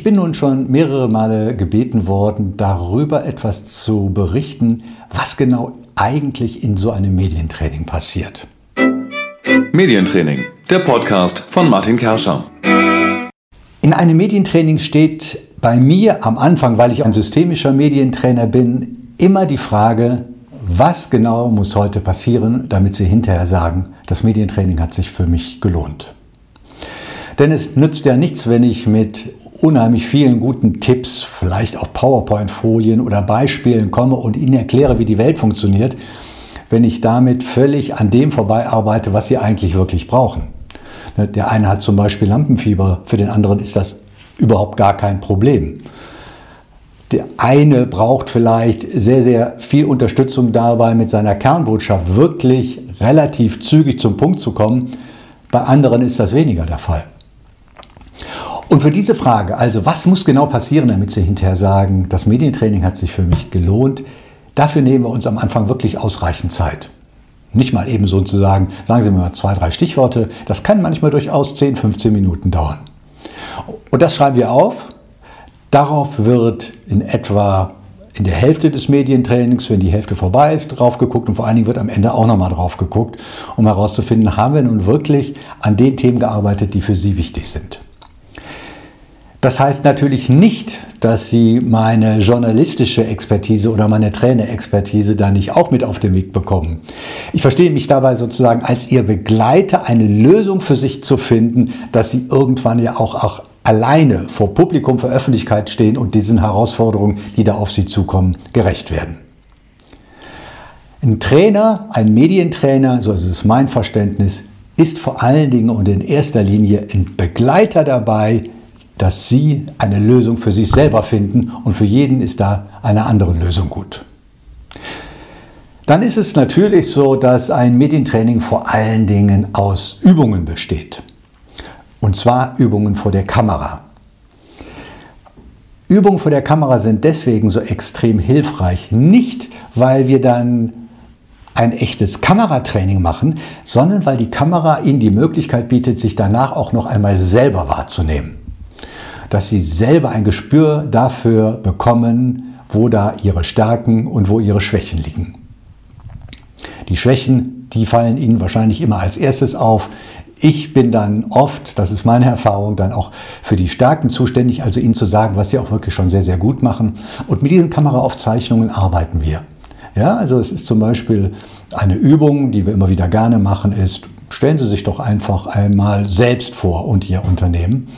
Ich bin nun schon mehrere Male gebeten worden, darüber etwas zu berichten, was genau eigentlich in so einem Medientraining passiert. Medientraining, der Podcast von Martin Kerscher. In einem Medientraining steht bei mir am Anfang, weil ich ein systemischer Medientrainer bin, immer die Frage, was genau muss heute passieren, damit Sie hinterher sagen, das Medientraining hat sich für mich gelohnt. Denn es nützt ja nichts, wenn ich mit unheimlich vielen guten Tipps, vielleicht auch PowerPoint-Folien oder Beispielen komme und Ihnen erkläre, wie die Welt funktioniert, wenn ich damit völlig an dem vorbei arbeite, was Sie eigentlich wirklich brauchen. Der eine hat zum Beispiel Lampenfieber, für den anderen ist das überhaupt gar kein Problem. Der eine braucht vielleicht sehr, sehr viel Unterstützung dabei, mit seiner Kernbotschaft wirklich relativ zügig zum Punkt zu kommen. Bei anderen ist das weniger der Fall. Und für diese Frage, also was muss genau passieren, damit Sie hinterher sagen, das Medientraining hat sich für mich gelohnt, dafür nehmen wir uns am Anfang wirklich ausreichend Zeit. Nicht mal eben sozusagen, sagen Sie mir mal zwei, drei Stichworte. Das kann manchmal durchaus 10, 15 Minuten dauern. Und das schreiben wir auf. Darauf wird in etwa in der Hälfte des Medientrainings, wenn die Hälfte vorbei ist, drauf geguckt und vor allen Dingen wird am Ende auch nochmal drauf geguckt, um herauszufinden, haben wir nun wirklich an den Themen gearbeitet, die für Sie wichtig sind. Das heißt natürlich nicht, dass Sie meine journalistische Expertise oder meine Trainerexpertise da nicht auch mit auf den Weg bekommen. Ich verstehe mich dabei sozusagen als Ihr Begleiter, eine Lösung für sich zu finden, dass Sie irgendwann ja auch, auch alleine vor Publikum, vor Öffentlichkeit stehen und diesen Herausforderungen, die da auf Sie zukommen, gerecht werden. Ein Trainer, ein Medientrainer, so ist es mein Verständnis, ist vor allen Dingen und in erster Linie ein Begleiter dabei, dass Sie eine Lösung für sich selber finden und für jeden ist da eine andere Lösung gut. Dann ist es natürlich so, dass ein Medientraining vor allen Dingen aus Übungen besteht. Und zwar Übungen vor der Kamera. Übungen vor der Kamera sind deswegen so extrem hilfreich, nicht weil wir dann ein echtes Kameratraining machen, sondern weil die Kamera Ihnen die Möglichkeit bietet, sich danach auch noch einmal selber wahrzunehmen dass sie selber ein Gespür dafür bekommen, wo da ihre Stärken und wo ihre Schwächen liegen. Die Schwächen, die fallen ihnen wahrscheinlich immer als erstes auf. Ich bin dann oft, das ist meine Erfahrung, dann auch für die Stärken zuständig, also ihnen zu sagen, was sie auch wirklich schon sehr, sehr gut machen. Und mit diesen Kameraaufzeichnungen arbeiten wir. Ja, also es ist zum Beispiel eine Übung, die wir immer wieder gerne machen, ist, stellen Sie sich doch einfach einmal selbst vor und Ihr Unternehmen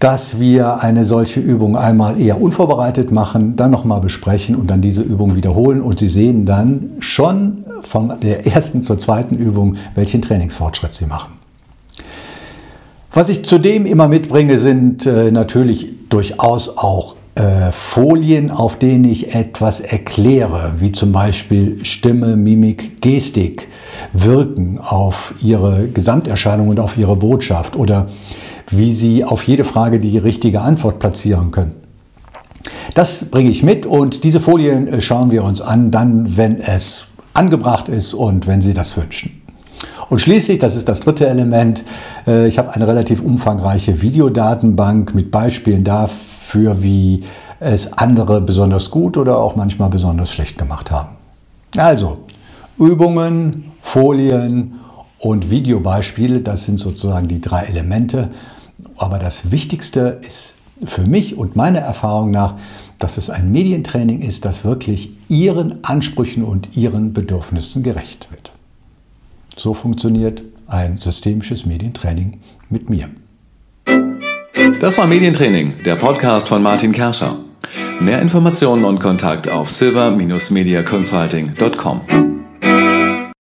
dass wir eine solche Übung einmal eher unvorbereitet machen, dann nochmal besprechen und dann diese Übung wiederholen. Und Sie sehen dann schon von der ersten zur zweiten Übung, welchen Trainingsfortschritt Sie machen. Was ich zudem immer mitbringe, sind äh, natürlich durchaus auch äh, Folien, auf denen ich etwas erkläre, wie zum Beispiel Stimme, Mimik, Gestik wirken auf Ihre Gesamterscheinung und auf Ihre Botschaft oder wie Sie auf jede Frage die richtige Antwort platzieren können. Das bringe ich mit und diese Folien äh, schauen wir uns an, dann, wenn es angebracht ist und wenn Sie das wünschen. Und schließlich, das ist das dritte Element, äh, ich habe eine relativ umfangreiche Videodatenbank mit Beispielen dafür, wie es andere besonders gut oder auch manchmal besonders schlecht gemacht haben. Also, Übungen, Folien und Videobeispiele, das sind sozusagen die drei Elemente, aber das Wichtigste ist für mich und meiner Erfahrung nach, dass es ein Medientraining ist, das wirklich Ihren Ansprüchen und Ihren Bedürfnissen gerecht wird. So funktioniert ein systemisches Medientraining mit mir. Das war Medientraining, der Podcast von Martin Kerscher. Mehr Informationen und Kontakt auf silver-mediaconsulting.com.